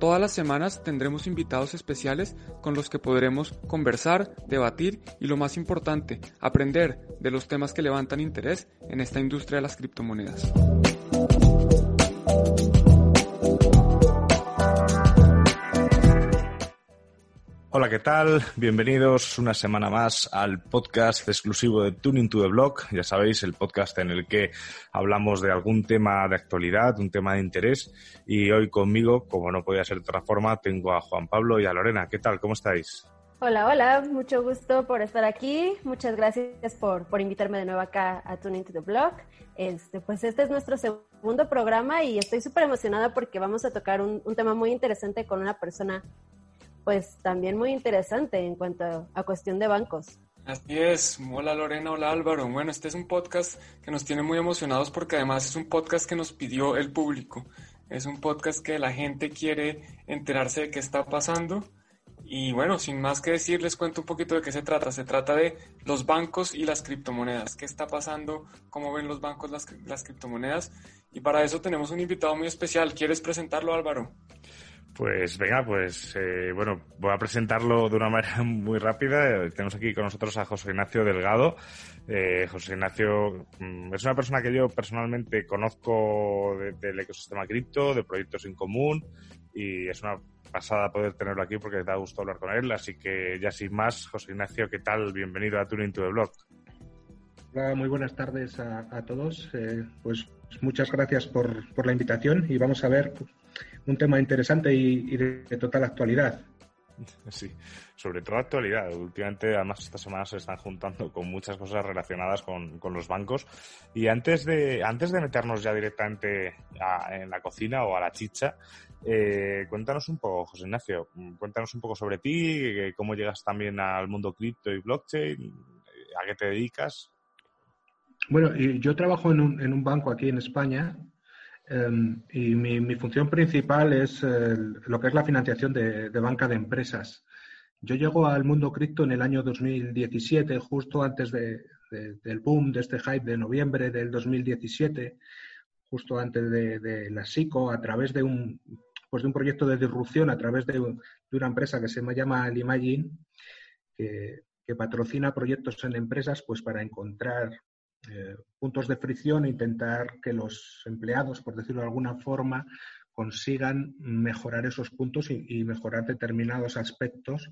todas las semanas tendremos invitados especiales con los que podremos conversar, debatir y lo más importante, aprender de los temas que levantan interés en esta industria de las criptomonedas. Hola, ¿qué tal? Bienvenidos una semana más al podcast exclusivo de Tuning to the Block. Ya sabéis, el podcast en el que hablamos de algún tema de actualidad, un tema de interés. Y hoy conmigo, como no podía ser de otra forma, tengo a Juan Pablo y a Lorena. ¿Qué tal? ¿Cómo estáis? Hola, hola, mucho gusto por estar aquí. Muchas gracias por, por invitarme de nuevo acá a Tuning to the Block. Este, pues este es nuestro segundo programa y estoy súper emocionada porque vamos a tocar un, un tema muy interesante con una persona pues también muy interesante en cuanto a, cuestión de bancos. Así es, hola Lorena, hola Álvaro. Bueno, este es un podcast que nos tiene muy emocionados porque además es un podcast que nos pidió el público. Es un podcast que la gente quiere enterarse de qué está pasando. Y bueno, sin más que decir, les cuento un poquito de qué se trata. Se trata de los bancos y las criptomonedas. ¿Qué está pasando? ¿Cómo ven los bancos las, las criptomonedas? Y para eso tenemos un invitado muy especial. ¿Quieres presentarlo, Álvaro? Pues venga, pues eh, bueno, voy a presentarlo de una manera muy rápida. Tenemos aquí con nosotros a José Ignacio Delgado. Eh, José Ignacio mm, es una persona que yo personalmente conozco del ecosistema cripto, de proyectos en común y es una pasada poder tenerlo aquí porque da gusto hablar con él. Así que ya sin más, José Ignacio, ¿qué tal? Bienvenido a Tuning to the Blog. Hola, muy buenas tardes a, todos. Eh, pues muchas gracias por, por la invitación y vamos a ver un tema interesante y, de, total actualidad. Sí, sobre todo actualidad. Últimamente, además, esta semana se están juntando con muchas cosas relacionadas con, los bancos. Y antes de, antes de meternos ya directamente en la cocina o a la chicha, eh, cuéntanos un poco, José Ignacio, cuéntanos un poco sobre ti, cómo llegas también al mundo cripto y blockchain, a qué te dedicas. Bueno, yo trabajo en un, en un banco aquí en España Em, y mi, función principal es lo que es la financiación de, banca de empresas. Yo llego al mundo cripto en el año 2017, justo antes del boom de este hype de noviembre del 2017, justo antes de, la SICO, a través de un, pues de un proyecto de disrupción, a través de, una empresa que se llama Limagine, que, que patrocina proyectos en empresas pues para encontrar eh, puntos de fricción e intentar que los empleados, por decirlo de alguna forma, consigan mejorar esos puntos y, mejorar determinados aspectos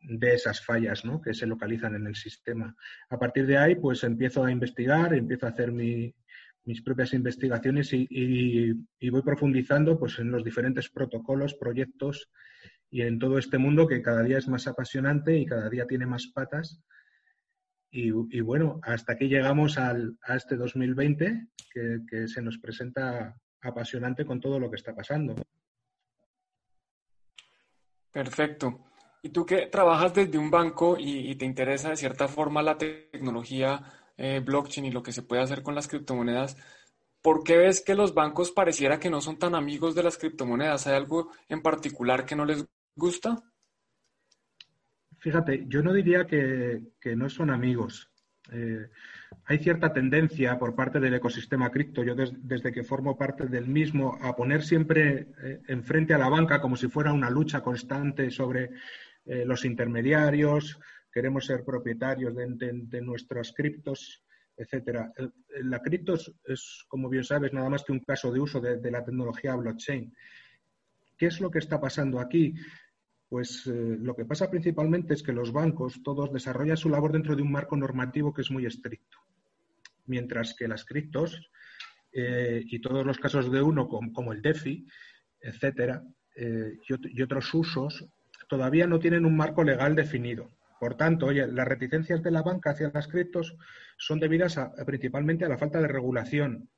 de esas fallas ¿no? que se localizan en el sistema. A partir de ahí, pues empiezo a investigar, empiezo a hacer mis propias investigaciones y, voy profundizando pues, en los diferentes protocolos, proyectos y en todo este mundo que cada día es más apasionante y cada día tiene más patas y, bueno, hasta aquí llegamos al, a este 2020 que, se nos presenta apasionante con todo lo que está pasando. Perfecto. Y tú que trabajas desde un banco y, te interesa de cierta forma la tecnología eh, blockchain y lo que se puede hacer con las criptomonedas, ¿por qué ves que los bancos pareciera que no son tan amigos de las criptomonedas? ¿Hay algo en particular que no les gusta? Fíjate, yo no diría que, no son amigos. Eh, hay cierta tendencia por parte del ecosistema cripto, yo desde que formo parte del mismo, a poner siempre eh, enfrente a la banca como si fuera una lucha constante sobre eh, los intermediarios, queremos ser propietarios de, nuestros criptos, etcétera. La cripto es, como bien sabes, nada más que un caso de uso de la tecnología blockchain. ¿Qué es lo que está pasando aquí? Pues eh, lo que pasa principalmente es que los bancos todos desarrollan su labor dentro de un marco normativo que es muy estricto, mientras que las criptos eh, y todos los casos de uno, como, el DeFi, etcétera, eh, y, otros usos, todavía no tienen un marco legal definido. Por tanto, oye, las reticencias de la banca hacia las criptos son debidas principalmente a la falta de regulación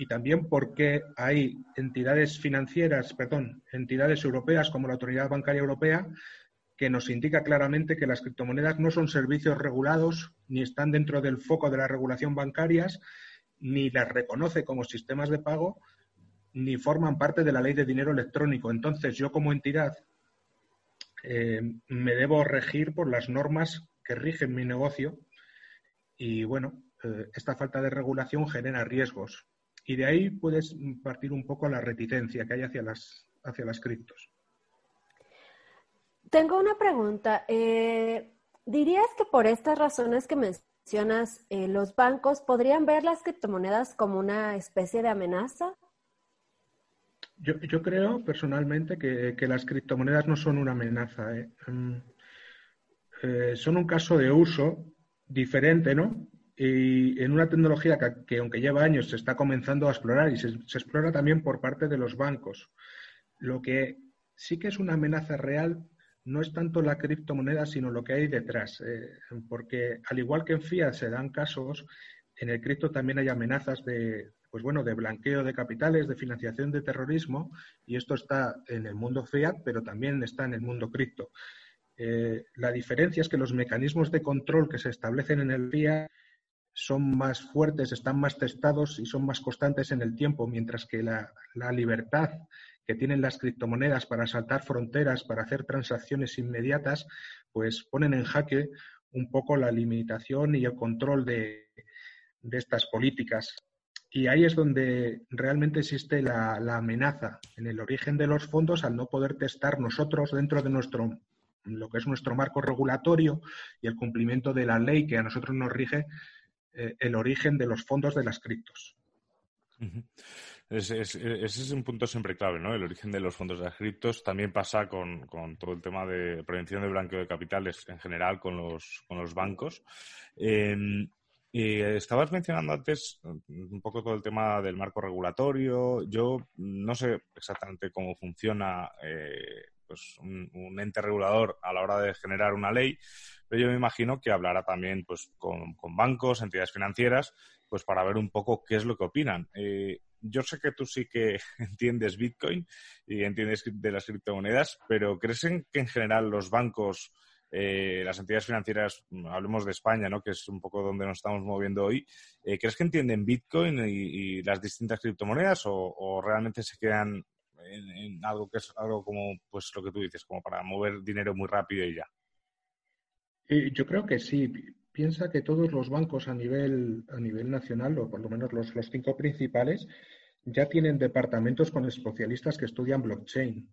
y también porque hay entidades financieras, perdón, entidades europeas como la Autoridad Bancaria Europea que nos indica claramente que las criptomonedas no son servicios regulados, ni están dentro del foco de la regulación bancarias, ni las reconoce como sistemas de pago, ni forman parte de la ley de dinero electrónico. Entonces, yo como entidad eh, me debo regir por las normas que rigen mi negocio y, bueno, eh, esta falta de regulación genera riesgos. Y de ahí puedes partir un poco la reticencia que hay hacia las, hacia las criptos. Tengo una pregunta. Eh, ¿Dirías que por estas razones que mencionas, eh, los bancos podrían ver las criptomonedas como una especie de amenaza? Yo, creo personalmente que, las criptomonedas no son una amenaza. Mm, son un caso de uso diferente, ¿no? Y en una tecnología que, aunque lleva años, se está comenzando a explorar y se, explora también por parte de los bancos. Lo que sí que es una amenaza real no es tanto la criptomoneda, sino lo que hay detrás. Eh, porque al igual que en fiat se dan casos, en el cripto también hay amenazas de, pues bueno, de blanqueo de capitales, de financiación de terrorismo, y esto está en el mundo fiat, pero también está en el mundo cripto. Eh, la diferencia es que los mecanismos de control que se establecen en el fiat son más fuertes, están más testados y son más constantes en el tiempo, mientras que la, libertad que tienen las criptomonedas para saltar fronteras, para hacer transacciones inmediatas, pues ponen en jaque un poco la limitación y el control de, estas políticas. Y ahí es donde realmente existe la, la, amenaza en el origen de los fondos al no poder testar nosotros dentro de nuestro lo que es nuestro marco regulatorio y el cumplimiento de la ley que a nosotros nos rige, eh, el origen de los fondos de las criptos. ese es un punto siempre clave, ¿no? El origen de los fondos de las criptos también pasa con, todo el tema de prevención de blanqueo de capitales en general con los, con los bancos. Em, estabas mencionando antes un poco todo el tema del marco regulatorio. Yo no sé exactamente cómo funciona eh, pues un, ente regulador a la hora de generar una ley, pero yo me imagino que hablará también pues, con, bancos, entidades financieras, pues para ver un poco qué es lo que opinan. Eh, yo sé que tú sí que entiendes Bitcoin y entiendes de las criptomonedas, pero ¿crees que en general los bancos, eh, las entidades financieras, hablemos de España, ¿no? que es un poco donde nos estamos moviendo hoy, eh, ¿crees que entienden Bitcoin y, las distintas criptomonedas o, realmente se quedan en, algo que es algo como pues lo que tú dices, como para mover dinero muy rápido y ya? yo creo que sí. Piensa que todos los bancos a nivel, a nivel nacional, o por lo menos los, los cinco principales, ya tienen departamentos con especialistas que estudian blockchain.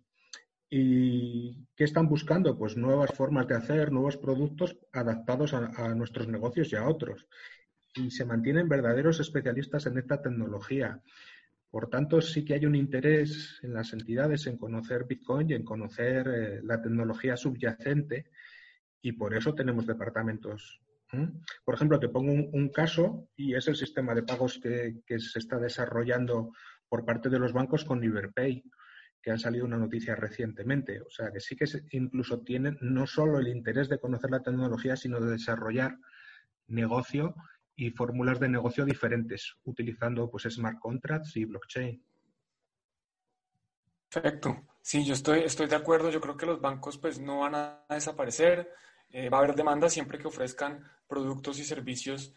¿Y qué están buscando? Pues nuevas formas de hacer, nuevos productos adaptados a, a, nuestros negocios y a otros. Y se mantienen verdaderos especialistas en esta tecnología. Por tanto, sí que hay un interés en las entidades en conocer Bitcoin y en conocer eh, la tecnología subyacente y por eso tenemos departamentos. Por ejemplo, te pongo un, caso y es el sistema de pagos que, se está desarrollando por parte de los bancos con Liberpay, que han salido una noticia recientemente. O sea, que sí que incluso tienen no solo el interés de conocer la tecnología, sino de desarrollar negocio y fórmulas de negocio diferentes, utilizando pues smart contracts y blockchain. Perfecto. Sí, yo estoy, estoy de acuerdo. Yo creo que los bancos pues no van a desaparecer. Eh, va a haber demanda siempre que ofrezcan productos y servicios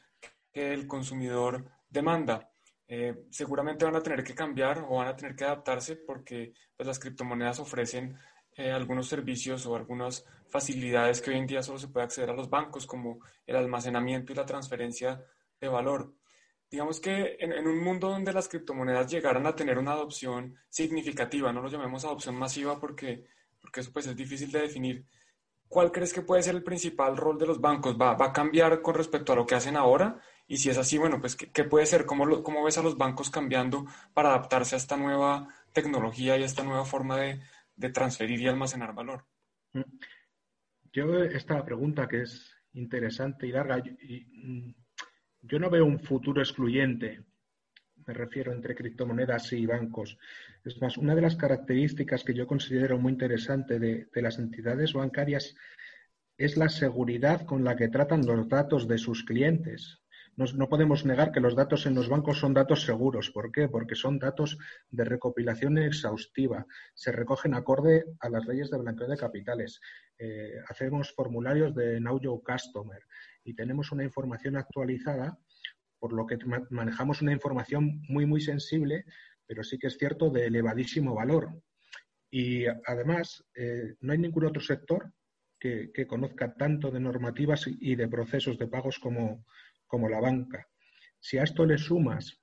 que el consumidor demanda. Eh, seguramente van a tener que cambiar o van a tener que adaptarse porque pues, las criptomonedas ofrecen algunos servicios o algunas facilidades que hoy en día solo se puede acceder a los bancos, como el almacenamiento y la transferencia de valor. Digamos que en, en, un mundo donde las criptomonedas llegaran a tener una adopción significativa, no lo llamemos adopción masiva porque, porque eso pues es difícil de definir, ¿cuál crees que puede ser el principal rol de los bancos? ¿Va, va a cambiar con respecto a lo que hacen ahora? Y si es así, bueno, pues ¿qué, puede ser? ¿Cómo, ¿Cómo ves a los bancos cambiando para adaptarse a esta nueva tecnología y a esta nueva forma de, de transferir y almacenar valor? Mm. Yo esta pregunta que es interesante y larga, mm, yo no veo un futuro excluyente, me refiero entre criptomonedas y bancos. Es más, una de las características que yo considero muy interesante de, las entidades bancarias es la seguridad con la que tratan los datos de sus clientes. No, podemos negar que los datos en los bancos son datos seguros. ¿Por qué? Porque son datos de recopilación exhaustiva. Se recogen acorde a las leyes de blanqueo de capitales. eh, hacemos formularios de Now Your Customer y tenemos una información actualizada, por lo que manejamos una información muy, muy sensible, pero sí que es cierto de elevadísimo valor. Y además, eh, no hay ningún otro sector que, conozca tanto de normativas y de procesos de pagos como, como la banca. Si a esto le sumas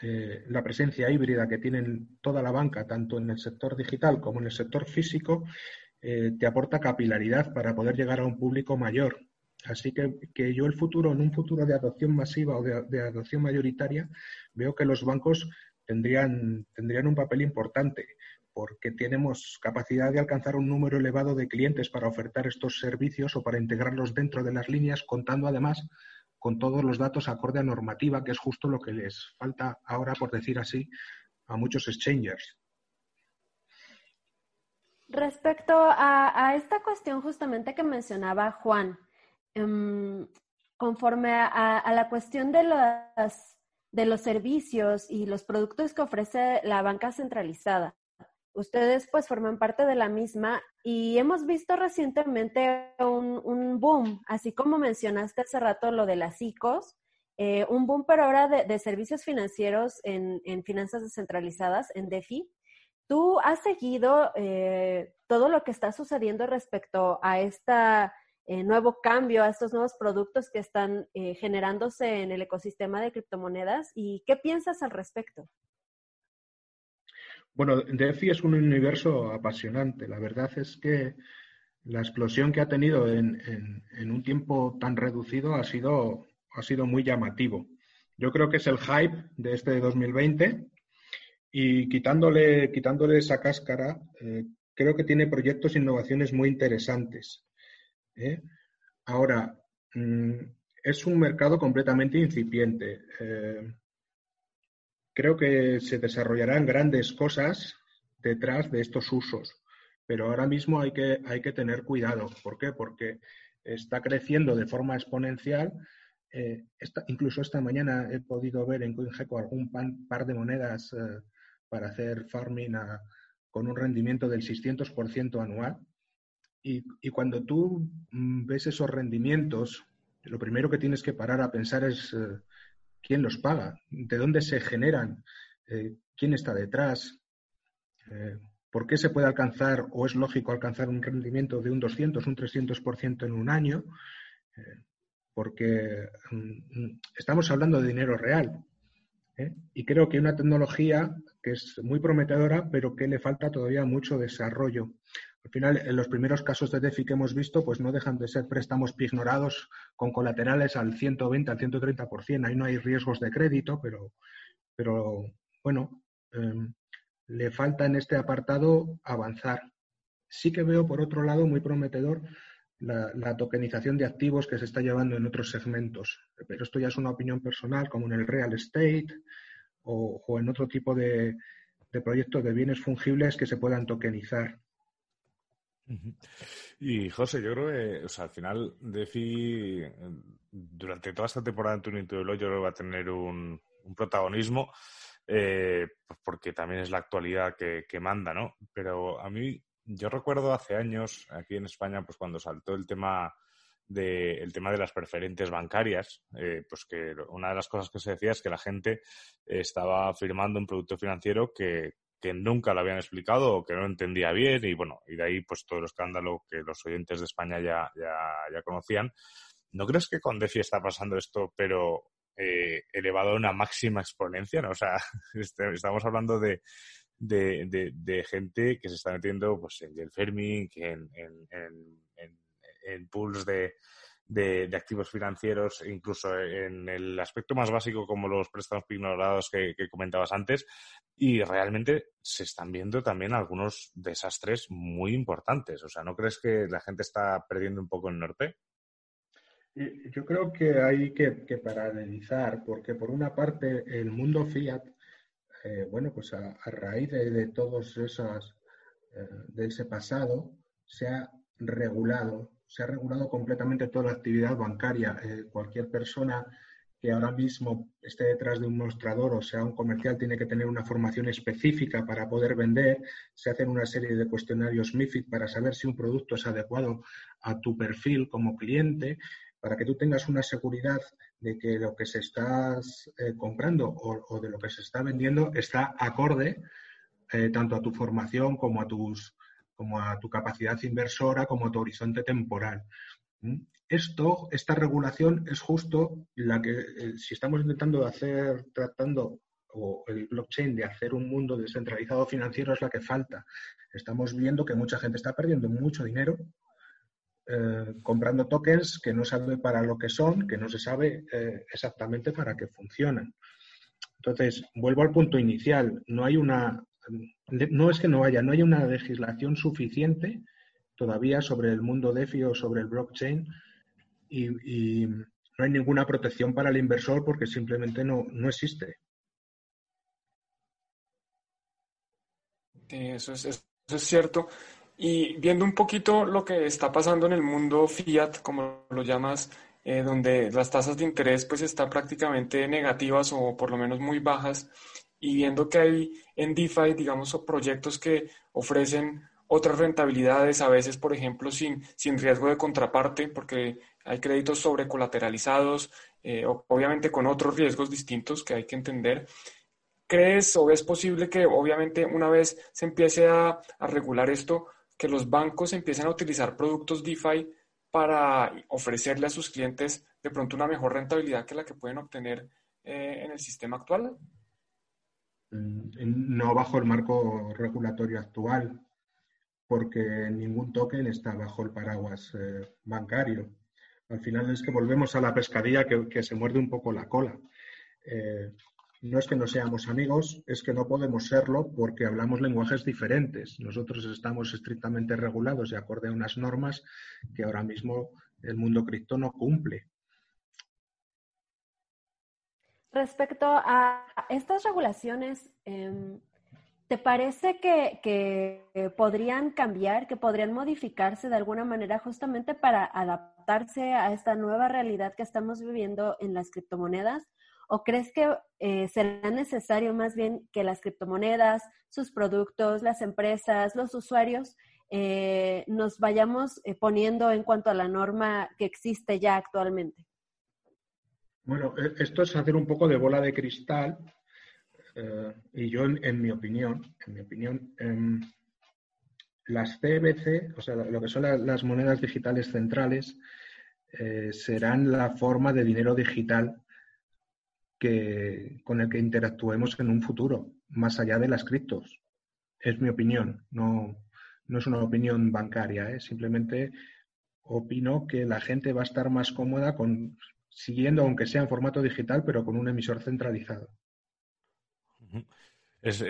eh, la presencia híbrida que tienen toda la banca, tanto en el sector digital como en el sector físico, eh, te aporta capilaridad para poder llegar a un público mayor. Así que, que yo el futuro, en un futuro de adopción masiva o de, adopción mayoritaria, veo que los bancos tendrían, tendrían un papel importante porque tenemos capacidad de alcanzar un número elevado de clientes para ofertar estos servicios o para integrarlos dentro de las líneas, contando además con todos los datos acorde a normativa, que es justo lo que les falta ahora, por decir así, a muchos exchangers. Respecto a, esta cuestión justamente que mencionaba Juan, em, conforme a, la cuestión de de los servicios y los productos que ofrece la banca centralizada, ustedes pues forman parte de la misma y hemos visto recientemente un, boom, así como mencionaste hace rato lo de las ICOs, eh, un boom pero ahora de, servicios financieros en, finanzas descentralizadas, en DeFi. ¿Tú has seguido eh, todo lo que está sucediendo respecto a este nuevo cambio, a estos nuevos productos que están generándose en el ecosistema de criptomonedas? ¿Y qué piensas al respecto? Bueno, DeFi es un universo apasionante. La verdad es que la explosión que ha tenido en, un tiempo tan reducido ha sido, ha sido muy llamativo. Yo creo que es el hype de este 2020 y quitándole, quitándole esa cáscara, eh, creo que tiene proyectos e innovaciones muy interesantes. ¿eh? Ahora, mm, es un mercado completamente incipiente. Eh, creo que se desarrollarán grandes cosas detrás de estos usos, pero ahora mismo hay que, hay que tener cuidado. ¿Por qué? Porque está creciendo de forma exponencial. Eh, incluso esta mañana he podido ver en CoinGecko algún par de monedas eh, para hacer farming con un rendimiento del 600% anual. Y, y, cuando tú mm, ves esos rendimientos, lo primero que tienes que parar a pensar es eh, quién los paga, de dónde se generan, eh, quién está detrás, eh, por qué se puede alcanzar o es lógico alcanzar un rendimiento de un 200, un 300% en un año, eh, porque mm, estamos hablando de dinero real. Y creo que una tecnología que es muy prometedora, pero que le falta todavía mucho desarrollo. Al final, en los primeros casos de DeFi que hemos visto, pues no dejan de ser préstamos pignorados con colaterales al 120, al 130%. Ahí no hay riesgos de crédito, pero, pero bueno, em, le falta en este apartado avanzar. Sí que veo, por otro lado, muy prometedor la, tokenización de activos que se está llevando en otros segmentos. Pero esto ya es una opinión personal, como en el real estate o, en otro tipo de, de proyectos de bienes fungibles que se puedan tokenizar. Y José, yo creo que, o sea, al final, DeFi, durante toda esta temporada en Tuning to yo creo que va a tener un, protagonismo, eh, pues porque también es la actualidad que, manda, ¿no? Pero a mí, yo recuerdo hace años, aquí en España, pues cuando saltó el tema de, el tema de las preferentes bancarias, eh, pues que una de las cosas que se decía es que la gente estaba firmando un producto financiero que, que nunca lo habían explicado o que no entendía bien y bueno, y de ahí pues todo el escándalo que los oyentes de España ya, ya, conocían. ¿No crees que con DeFi está pasando esto, pero eh, elevado a una máxima exponencia? ¿no? O sea, este, estamos hablando de, de, gente que se está metiendo pues, en el Fermi, en, en, en, en pools de, de, activos financieros, incluso en el aspecto más básico como los préstamos ignorados que, comentabas antes, y realmente se están viendo también algunos desastres muy importantes. O sea, ¿no crees que la gente está perdiendo un poco el norte? Yo creo que hay que, paralelizar, porque por una parte el mundo fiat, eh, bueno, pues a, raíz de, todos esos, eh, de ese pasado, se ha regulado se ha regulado completamente toda la actividad bancaria. Eh, cualquier persona que ahora mismo esté detrás de un mostrador o sea un comercial tiene que tener una formación específica para poder vender. Se hacen una serie de cuestionarios MIFID para saber si un producto es adecuado a tu perfil como cliente, para que tú tengas una seguridad de que lo que se está eh, comprando o, de lo que se está vendiendo está acorde eh, tanto a tu formación como a tus como a tu capacidad inversora, como a tu horizonte temporal. Esto, esta regulación es justo la que, eh, si estamos intentando hacer, tratando, o el blockchain de hacer un mundo descentralizado financiero es la que falta. Estamos viendo que mucha gente está perdiendo mucho dinero eh, comprando tokens que no sabe para lo que son, que no se sabe eh, exactamente para qué funcionan. Entonces, vuelvo al punto inicial. No hay una, no es que no haya, no hay una legislación suficiente todavía sobre el mundo DeFi o sobre el blockchain y, no hay ninguna protección para el inversor porque simplemente no, no existe. Eso es, eso es cierto. Y viendo un poquito lo que está pasando en el mundo fiat, como lo llamas, eh, donde las tasas de interés pues están prácticamente negativas o por lo menos muy bajas, y viendo que hay en DeFi, digamos, proyectos que ofrecen otras rentabilidades, a veces, por ejemplo, sin, sin riesgo de contraparte, porque hay créditos sobrecolateralizados, eh, obviamente con otros riesgos distintos que hay que entender. ¿Crees o es posible que, obviamente, una vez se empiece a, regular esto, que los bancos empiecen a utilizar productos DeFi para ofrecerle a sus clientes de pronto una mejor rentabilidad que la que pueden obtener eh, en el sistema actual? No bajo el marco regulatorio actual porque ningún token está bajo el paraguas eh, bancario. Al final es que volvemos a la pescadilla que, se muerde un poco la cola. Eh, no es que no seamos amigos, es que no podemos serlo porque hablamos lenguajes diferentes. Nosotros estamos estrictamente regulados y acorde a unas normas que ahora mismo el mundo cripto no cumple. Respecto a estas regulaciones, em, ¿Te parece que, podrían cambiar, que podrían modificarse de alguna manera justamente para adaptarse a esta nueva realidad que estamos viviendo en las criptomonedas? ¿O crees que eh, será necesario más bien que las criptomonedas, sus productos, las empresas, los usuarios, eh, nos vayamos eh, poniendo en cuanto a la norma que existe ya actualmente? Bueno, e, esto es hacer un poco de bola de cristal eh, y yo, en, mi opinión, en mi opinión, em, las CBC, o sea, lo que son las monedas digitales centrales, eh, serán la forma de dinero digital que, con el que interactuemos en un futuro, más allá de las criptos. Es mi opinión, no, no es una opinión bancaria, ¿eh? simplemente opino que la gente va a estar más cómoda con siguiendo, aunque sea en formato digital, pero con un emisor centralizado. Es,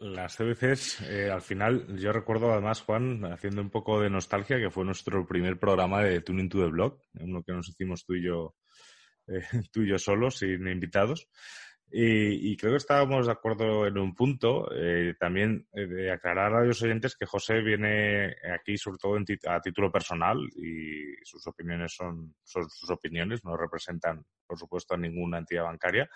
las CBCs, eh, al final, yo recuerdo además, Juan, haciendo un poco de nostalgia, que fue nuestro primer programa de Tuning to the Blog, uno que nos hicimos tú y yo, eh, tú y yo solos, sin invitados. Y, creo que estábamos de acuerdo en un punto, eh, también de aclarar a los oyentes que José viene aquí sobre todo a título personal y sus opiniones son, sus opiniones, no representan, por supuesto, a ninguna entidad bancaria.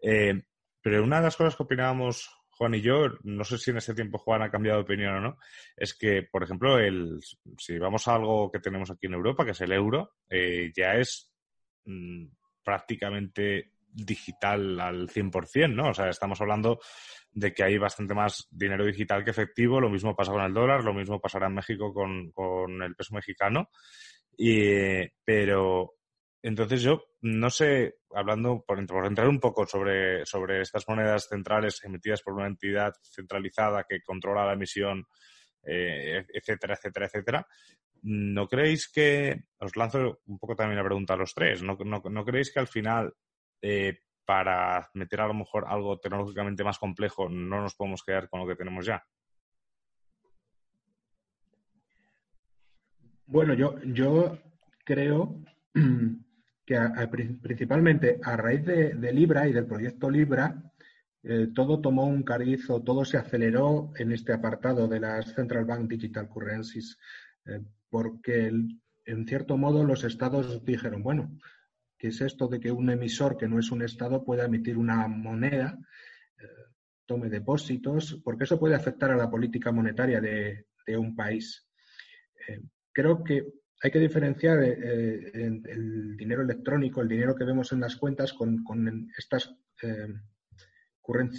Eh, pero una de las cosas que opinábamos Juan y yo, no sé si en ese tiempo Juan ha cambiado de opinión o no, es que, por ejemplo, el, si vamos a algo que tenemos aquí en Europa, que es el euro, eh, ya es mm, prácticamente digital al 100%, ¿no? O sea, estamos hablando de que hay bastante más dinero digital que efectivo, lo mismo pasa con el dólar, lo mismo pasará en México con, con el peso mexicano, y, pero entonces yo no sé, hablando por, entrar un poco sobre, sobre estas monedas centrales emitidas por una entidad centralizada que controla la emisión, eh, etcétera, etcétera, etcétera, ¿no creéis que, os lanzo un poco también la pregunta a los tres, ¿no, no, creéis que al final eh, para meter a lo mejor algo tecnológicamente más complejo no nos podemos quedar con lo que tenemos ya? Bueno, yo, yo creo principalmente a raíz de, Libra y del proyecto Libra, eh, todo tomó un cariz o todo se aceleró en este apartado de las Central Bank Digital Currencies, eh, porque en cierto modo los estados dijeron, bueno, que es esto de que un emisor que no es un Estado pueda emitir una moneda, eh, tome depósitos, porque eso puede afectar a la política monetaria de, un país. Eh, creo que hay que diferenciar el dinero electrónico, el dinero que vemos en las cuentas, con estas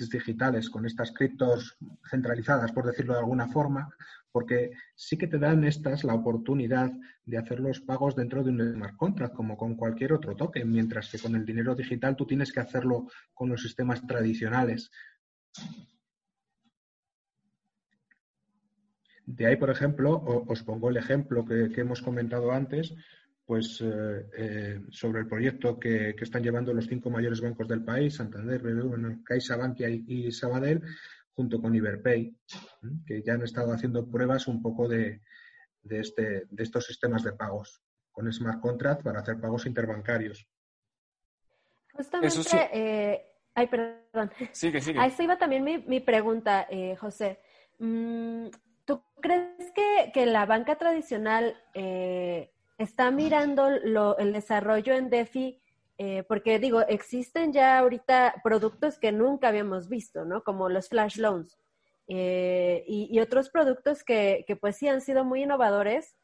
digitales, con estas criptos centralizadas, por decirlo de alguna forma, porque sí que te dan estas la oportunidad de hacer los pagos dentro de un smart contract, como con cualquier otro token, mientras que con el dinero digital tú tienes que hacerlo con los sistemas tradicionales. De ahí, por ejemplo, os pongo el ejemplo que, hemos comentado antes, pues eh, eh, sobre el proyecto que, están llevando los cinco mayores bancos del país, Santander, BBVA, CaixaBank y, y Sabadell, junto con Iberpay, que ya han estado haciendo pruebas un poco de, este, de estos sistemas de pagos con smart contract para hacer pagos interbancarios. Justamente, eh, ay, perdón. Sigue, sigue. A eso iba también mi, pregunta, eh, José. Mm, ¿Tú crees que, que la banca tradicional eh, está mirando el desarrollo en DeFi eh, porque digo, existen ya ahorita productos que nunca habíamos visto, ¿no? Como los flash loans eh, y, otros productos que, pues sí han sido muy innovadores.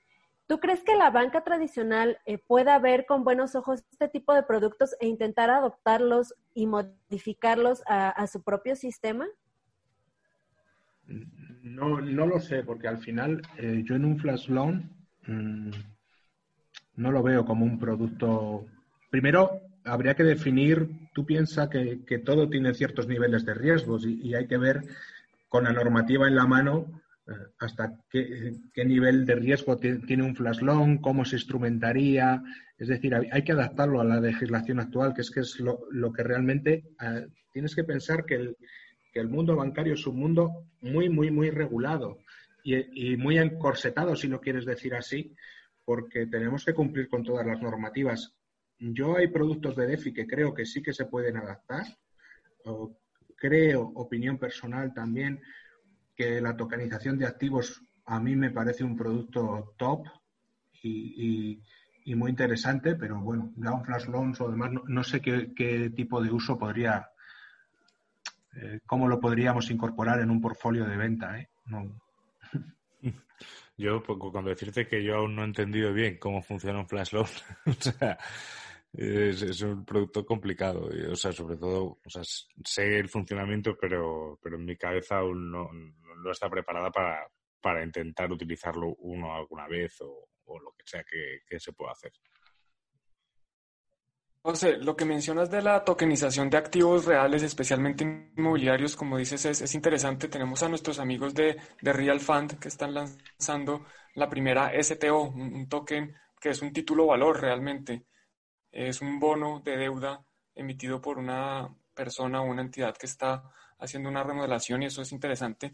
¿Tú crees que la banca tradicional eh, pueda ver con buenos ojos este tipo de productos e intentar adoptarlos y modificarlos a, su propio sistema? No, no lo sé, porque al final yo en un flash loan mm, no lo veo como un producto Primero, habría que definir, tú piensas que, todo tiene ciertos niveles de riesgos y, hay que ver con la normativa en la mano eh, hasta qué, nivel de riesgo tiene un flash loan, cómo se instrumentaría. Es decir, hay que adaptarlo a la legislación actual, que es que es lo, que realmente eh, tienes que pensar que el, que el, mundo bancario es un mundo muy, muy, muy regulado y, y muy encorsetado, si no quieres decir así, porque tenemos que cumplir con todas las normativas yo hay productos de DeFi que creo que sí que se pueden adaptar. creo, opinión personal también, que la tokenización de activos a mí me parece un producto top y, muy interesante, pero bueno, ya un flash loans o demás, no, sé qué, tipo de uso podría, eh, cómo lo podríamos incorporar en un portfolio de venta. ¿eh? Yo, pues, cuando decirte que yo aún no he entendido bien cómo funciona un flash loan, o sea, es, un producto complicado. o sea, sobre todo, o sea, sé el funcionamiento, pero, pero en mi cabeza aún no, no está preparada para, para intentar utilizarlo uno alguna vez o, lo que sea que, se pueda hacer. José, lo que mencionas de la tokenización de activos reales, especialmente inmobiliarios, como dices, es, es interesante. Tenemos a nuestros amigos de, de, Real Fund que están lanzando la primera STO, un token que es un título valor realmente es un bono de deuda emitido por una persona o una entidad que está haciendo una remodelación y eso es interesante.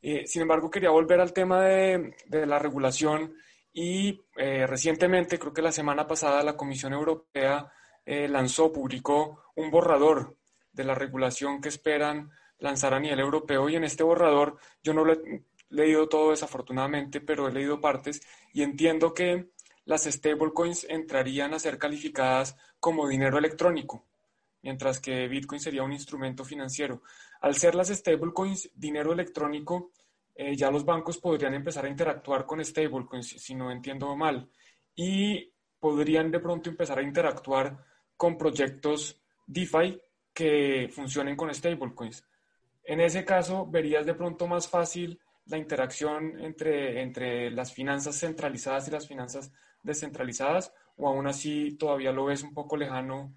Eh, sin embargo, quería volver al tema de, la regulación y eh, recientemente, creo que la semana pasada, la Comisión Europea eh, lanzó, publicó un borrador de la regulación que esperan lanzar a nivel europeo y en este borrador yo no lo he leído todo desafortunadamente, pero he leído partes y entiendo que las stablecoins entrarían a ser calificadas como dinero electrónico, mientras que Bitcoin sería un instrumento financiero. Al ser las stablecoins dinero electrónico, eh, ya los bancos podrían empezar a interactuar con stablecoins, si no entiendo mal, y podrían de pronto empezar a interactuar con proyectos DeFi que funcionen con stablecoins. En ese caso, verías de pronto más fácil la interacción entre, entre las finanzas centralizadas y las finanzas descentralizadas o aún así todavía lo ves un poco lejano?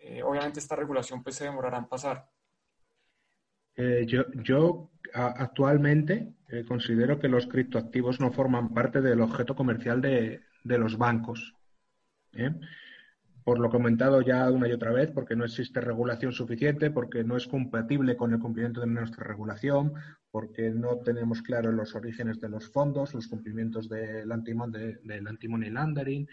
Eh, obviamente esta regulación pues se demorará en pasar. Eh, yo, yo actualmente eh, considero que los criptoactivos no forman parte del objeto comercial de, de los bancos. Por lo comentado ya una y otra vez, porque no existe regulación suficiente, porque no es compatible con el cumplimiento de nuestra regulación, porque no tenemos claros los orígenes de los fondos, los cumplimientos del anti-money laundering. Eh,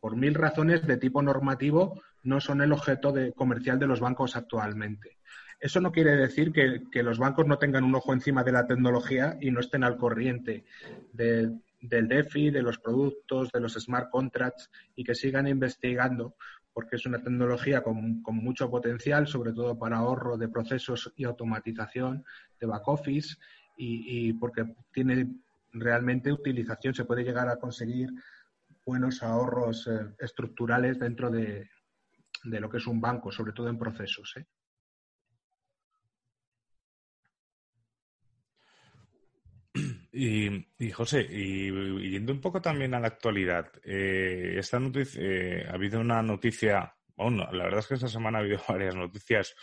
por, mil razones de tipo normativo no son el objeto de, comercial de los bancos actualmente. Eso no quiere decir que, los bancos no tengan un ojo encima de la tecnología y no estén al corriente de, del DeFi, de los productos, de los smart contracts y que sigan investigando porque es una tecnología con, mucho potencial, sobre todo para ahorro de procesos y automatización de back office y, porque tiene realmente utilización, se puede llegar a conseguir buenos ahorros eh, estructurales dentro de, lo que es un banco, sobre todo en procesos. ¿eh? Y, José, y, yendo un poco también a la actualidad, eh, esta noticia, eh, ha habido una noticia, bueno, la verdad es que esta semana ha habido varias noticias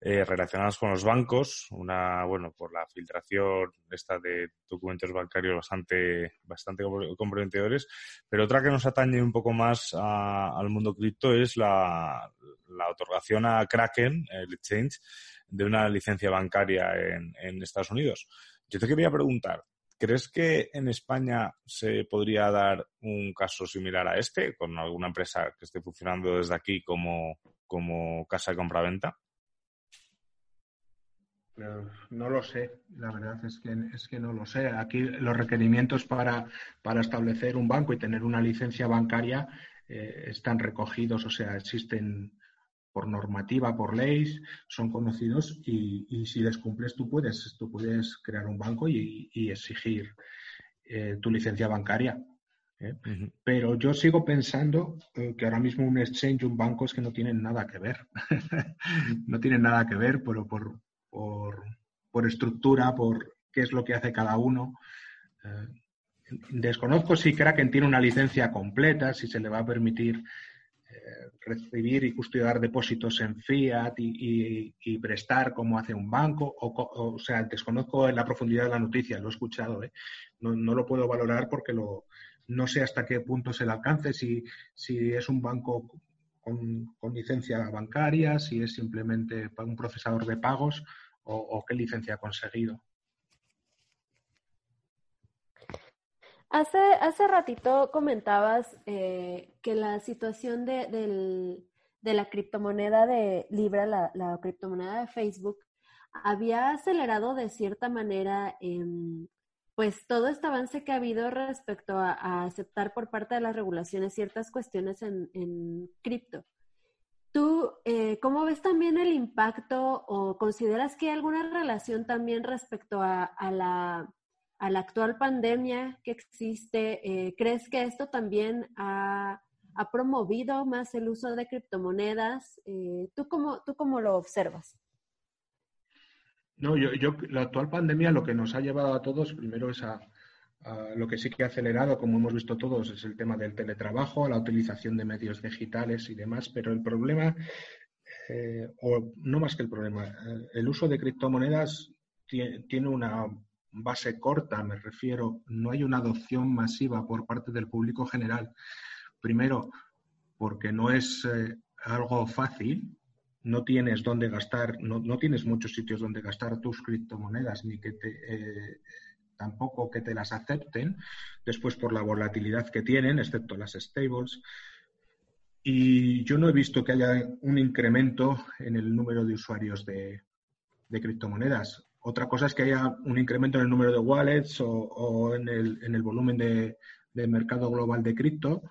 eh, relacionadas con los bancos, una, bueno, por la filtración esta de documentos bancarios bastante, bastante comprometedores, pero otra que nos atañe un poco más al mundo cripto es la, la otorgación a Kraken, el exchange, de una licencia bancaria en Estados Unidos. Yo te quería preguntar, ¿Crees que en España se podría dar un caso similar a este, con alguna empresa que esté funcionando desde aquí como, como casa de compraventa? No lo sé, la verdad es que, es que no lo sé. Aquí los requerimientos para, para establecer un banco y tener una licencia bancaria eh, están recogidos, o sea, existen por normativa, por ley, son conocidos y, si les cumples tú puedes, tú puedes crear un banco y, exigir eh, tu licencia bancaria. ¿eh? Pero yo sigo pensando eh, que ahora mismo un exchange, un banco es que no tienen nada que ver. no tienen nada que ver por, por, por, estructura, por qué es lo que hace cada uno. desconozco si Kraken tiene una licencia completa, si se le va a permitir recibir y custodiar depósitos en fiat y, prestar como hace un banco. O, o, sea, desconozco en la profundidad de la noticia, lo he escuchado. ¿eh? No, lo puedo valorar porque lo, no sé hasta qué punto es el alcance, si, si es un banco con, licencia bancaria, si es simplemente un procesador de pagos o qué licencia ha conseguido. Hace, hace ratito comentabas eh, que la situación de, la criptomoneda de Libra, la, criptomoneda de Facebook, había acelerado de cierta manera pues todo este avance que ha habido respecto a, aceptar por parte de las regulaciones ciertas cuestiones en, cripto. ¿Tú eh, cómo ves también el impacto o consideras que hay alguna relación también respecto a la a la actual pandemia que existe, eh, ¿crees que esto también ha, promovido más el uso de criptomonedas? Eh, ¿tú, cómo, ¿Tú cómo lo observas? No, yo, la actual pandemia lo que nos ha llevado a todos, primero es a, lo que sí que ha acelerado, como hemos visto todos, es el tema del teletrabajo, la utilización de medios digitales y demás, pero el problema, eh, o no más que el problema, el uso de criptomonedas tiene una base corta, me refiero, no hay una adopción masiva por parte del público general. Primero, porque no es eh, algo fácil, no tienes dónde gastar, no, no, tienes muchos sitios donde gastar tus criptomonedas, ni que te, eh, tampoco que te las acepten, después por la volatilidad que tienen, excepto las stables. Y yo no he visto que haya un incremento en el número de usuarios de, de criptomonedas. Otra cosa es que haya un incremento en el número de wallets o, en, el, volumen de, mercado global de cripto,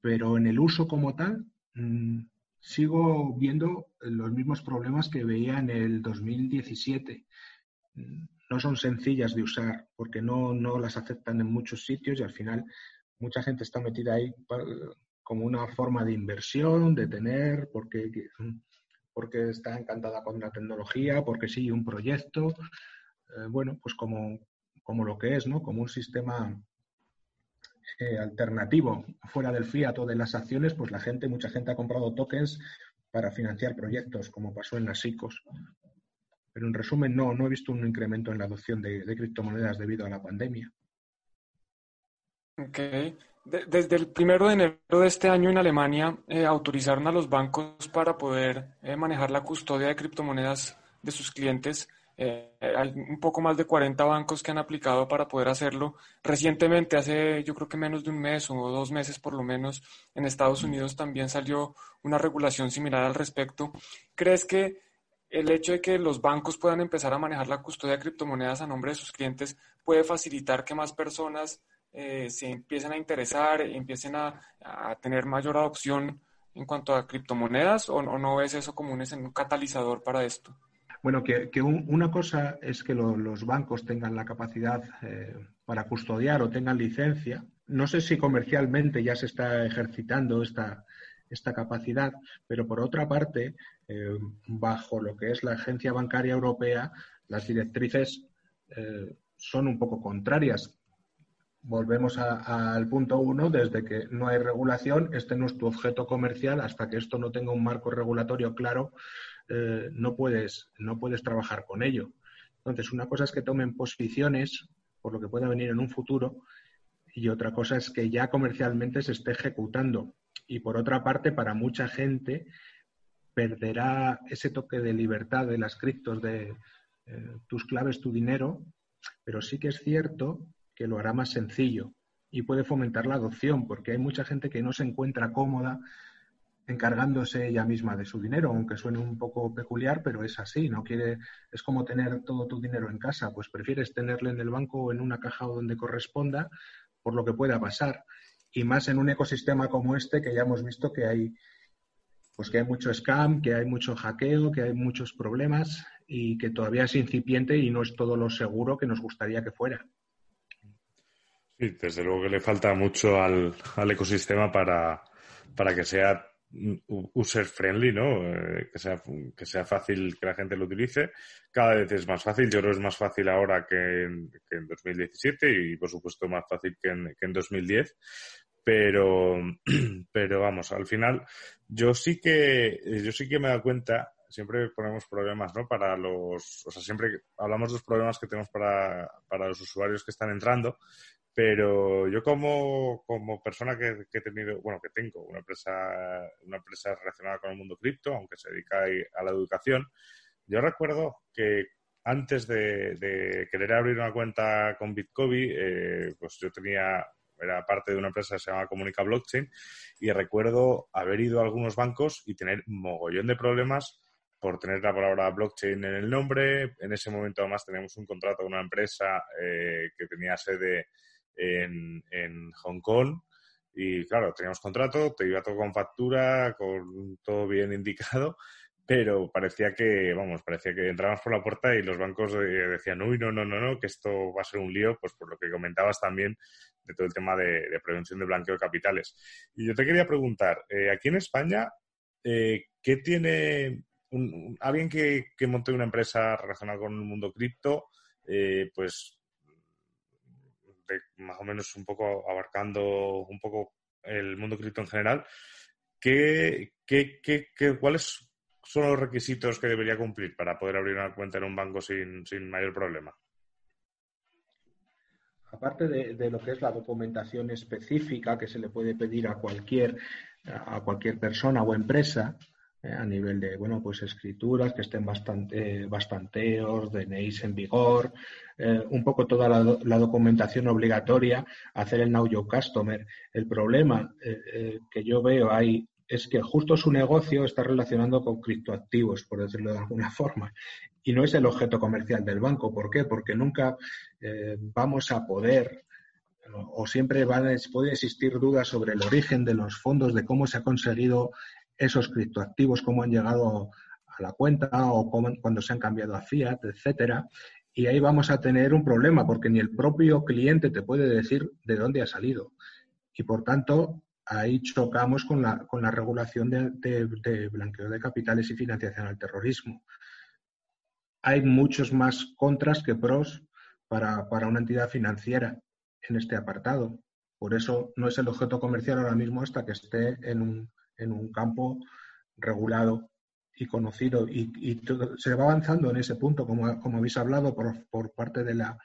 pero en el uso como tal mm, sigo viendo los mismos problemas que veía en el 2017. Mm, no son sencillas de usar porque no, no las aceptan en muchos sitios y al final mucha gente está metida ahí como una forma de inversión, de tener, porque mm, porque está encantada con la tecnología, porque sigue un proyecto, eh, bueno, pues como, como, lo que es, ¿no? Como un sistema eh, alternativo fuera del fiat o de las acciones, pues la gente, mucha gente ha comprado tokens para financiar proyectos, como pasó en las ICOs. Pero en resumen, no, no he visto un incremento en la adopción de, de criptomonedas debido a la pandemia. Ok desde el primero de enero de este año en Alemania eh, autorizaron a los bancos para poder eh, manejar la custodia de criptomonedas de sus clientes. Eh, hay un poco más de 40 bancos que han aplicado para poder hacerlo. Recientemente, hace yo creo que menos de un mes o dos meses por lo menos, en Estados Unidos también salió una regulación similar al respecto. ¿Crees que el hecho de que los bancos puedan empezar a manejar la custodia de criptomonedas a nombre de sus clientes puede facilitar que más personas eh, se empiecen a interesar, empiecen a, tener mayor adopción en cuanto a criptomonedas o, no ves eso como un, un catalizador para esto? Bueno, que, una cosa es que los bancos tengan la capacidad eh, para custodiar o tengan licencia. No sé si comercialmente ya se está ejercitando esta, esta capacidad, pero por otra parte, eh, bajo lo que es la Agencia Bancaria Europea, las directrices son un poco contrarias. Volvemos al punto uno, desde que no hay regulación, este no es tu objeto comercial, hasta que esto no tenga un marco regulatorio claro, eh, no, puedes, no puedes trabajar con ello. Entonces, una cosa es que tomen posiciones por lo que pueda venir en un futuro y otra cosa es que ya comercialmente se esté ejecutando. Y por otra parte, para mucha gente perderá ese toque de libertad de las criptos, de eh, tus claves, tu dinero, pero sí que es cierto que lo hará más sencillo y puede fomentar la adopción, porque hay mucha gente que no se encuentra cómoda encargándose ella misma de su dinero, aunque suene un poco peculiar, pero es así, no quiere, es como tener todo tu dinero en casa, pues prefieres tenerlo en el banco o en una caja o donde corresponda por lo que pueda pasar. Y más en un ecosistema como este que ya hemos visto que hay pues que hay mucho scam, que hay mucho hackeo, que hay muchos problemas y que todavía es incipiente y no es todo lo seguro que nos gustaría que fuera. Sí, desde luego que le falta mucho al, al ecosistema para, para que sea user friendly, ¿no? Eh, que, sea, que sea fácil que la gente lo utilice. Cada vez es más fácil. Yo creo que es más fácil ahora que en, que en 2017 y, por supuesto, más fácil que en, que en 2010. Pero, pero vamos, al final, yo sí que, yo sí que me da cuenta, siempre ponemos problemas, ¿no? Para los, o sea, siempre hablamos de los problemas que tenemos para, para los usuarios que están entrando, pero yo como, como persona que, he tenido, bueno, que tengo una empresa, una empresa relacionada con el mundo cripto, aunque se dedica a la educación, yo recuerdo que antes de, querer abrir una cuenta con Bitcoin, eh, pues yo tenía, era parte de una empresa que se llama Comunica Blockchain y recuerdo haber ido a algunos bancos y tener mogollón de problemas por tener la palabra blockchain en el nombre. En ese momento además teníamos un contrato con una empresa eh, que tenía sede en, Hong Kong. Y claro, teníamos contrato, te iba todo con factura, con todo bien indicado, pero parecía que, vamos, parecía que entrábamos por la puerta y los bancos decían, uy, no, no, no, no, que esto va a ser un lío, pues por lo que comentabas también de todo el tema de, prevención de blanqueo de capitales. Y yo te quería preguntar, eh, aquí en España, eh, ¿qué tiene alguien que, que monte una empresa relacionada con el mundo cripto? Eh, pues más o menos un poco abarcando un poco el mundo cripto en general, ¿qué, qué, qué, cuáles son los requisitos que debería cumplir para poder abrir una cuenta en un banco sin, sin mayor problema? Aparte de, de, lo que es la documentación específica que se le puede pedir a cualquier, a cualquier persona o empresa, eh, a nivel de, bueno, pues escrituras que estén bastante, bastanteos, DNIs en vigor, eh, un poco toda la, documentación obligatoria, hacer el Now Your Customer. El problema eh, que yo veo ahí es que justo su negocio está relacionando con criptoactivos, por decirlo de alguna forma, y no es el objeto comercial del banco. ¿Por qué? Porque nunca vamos a poder o siempre van puede existir dudas sobre el origen de los fondos, de cómo se ha conseguido esos criptoactivos, cómo han llegado a la cuenta o cuando se han cambiado a fiat, etcétera. Y ahí vamos a tener un problema porque ni el propio cliente te puede decir de dónde ha salido. Y por tanto, ahí chocamos con la, con la regulación de, blanqueo de capitales y financiación al terrorismo. Hay muchos más contras que pros para, para una entidad financiera en este apartado. Por eso no es el objeto comercial ahora mismo hasta que esté en un, en un campo regulado y conocido y, se va avanzando en ese punto, como, como habéis hablado, por, por parte de la,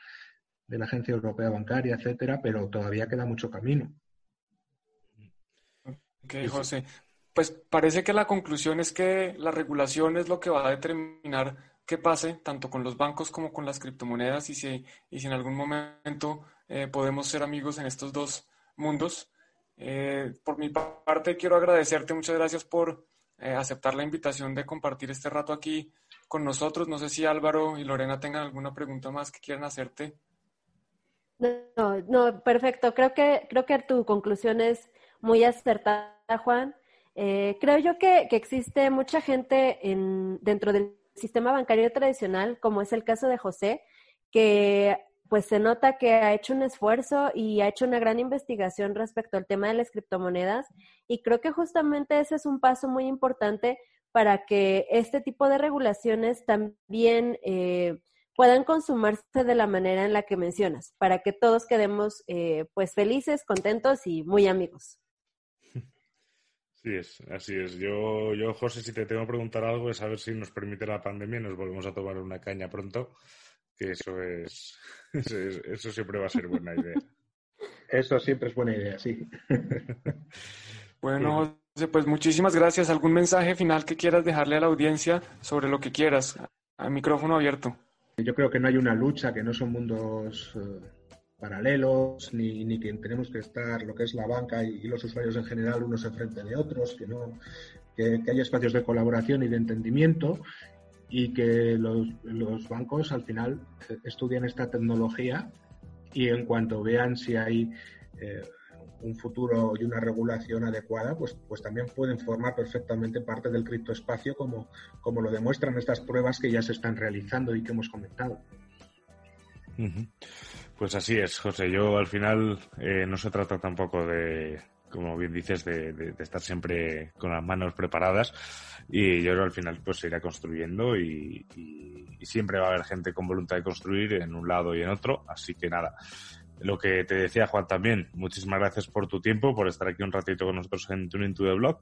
de la Agencia Europea Bancaria, etcétera, pero todavía queda mucho camino. Ok, José. Pues parece que la conclusión es que la regulación es lo que va a determinar qué pase tanto con los bancos como con las criptomonedas y si, y si en algún momento eh, podemos ser amigos en estos dos mundos. Eh, por mi parte, quiero agradecerte, muchas gracias por eh, aceptar la invitación de compartir este rato aquí con nosotros. No sé si Álvaro y Lorena tengan alguna pregunta más que quieran hacerte. No, no, perfecto. Creo que, creo que tu conclusión es muy acertada, Juan. Eh, creo yo que, que, existe mucha gente en, dentro del sistema bancario tradicional, como es el caso de José, que pues se nota que ha hecho un esfuerzo y ha hecho una gran investigación respecto al tema de las criptomonedas y creo que justamente ese es un paso muy importante para que este tipo de regulaciones también eh, puedan consumarse de la manera en la que mencionas, para que todos quedemos eh, pues felices, contentos y muy amigos. Sí, es, así es. Yo, yo, José, si te tengo que preguntar algo es a ver si nos permite la pandemia y nos volvemos a tomar una caña pronto, que eso es, eso siempre va a ser buena idea. Eso siempre es buena idea, sí. Bueno, José, pues muchísimas gracias. ¿Algún mensaje final que quieras dejarle a la audiencia sobre lo que quieras? A micrófono abierto. Yo creo que no hay una lucha, que no son mundos eh, paralelos, ni, ni, que tenemos que estar lo que es la banca y, los usuarios en general unos enfrente de otros, que no que, que haya espacios de colaboración y de entendimiento y que los, los, bancos al final eh, estudian esta tecnología y en cuanto vean si hay eh, un futuro y una regulación adecuada, pues, pues también pueden formar perfectamente parte del criptoespacio como, como lo demuestran estas pruebas que ya se están realizando y que hemos comentado. Pues así es, José. Yo al final eh, no se trata tampoco de, como bien dices, de, de, estar siempre con las manos preparadas y yo al final pues se irá construyendo y, siempre va a haber gente con voluntad de construir en un lado y en otro, así que nada, lo que te decía Juan también, muchísimas gracias por tu tiempo, por estar aquí un ratito con nosotros en Tuning to the Blog.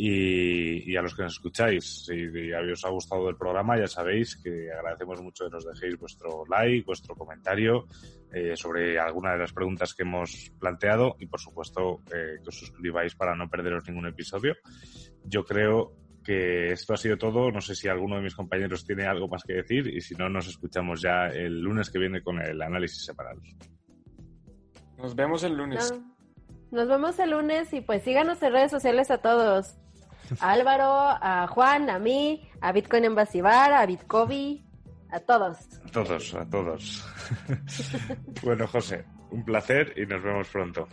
Y, y, a los que nos escucháis, si os ha gustado el programa, ya sabéis que agradecemos mucho que nos dejéis vuestro like, vuestro comentario eh, sobre alguna de las preguntas que hemos planteado y, por supuesto, eh, que os suscribáis para no perderos ningún episodio. Yo creo que esto ha sido todo. No sé si alguno de mis compañeros tiene algo más que decir y si no, nos escuchamos ya el lunes que viene con el análisis separado. Nos vemos el lunes. No. Nos vemos el lunes y pues síganos en redes sociales a todos. A Álvaro, a Juan, a mí, a Bitcoin Basibar, a Bitcovi, a todos. A todos, a todos. bueno, José, un placer y nos vemos pronto.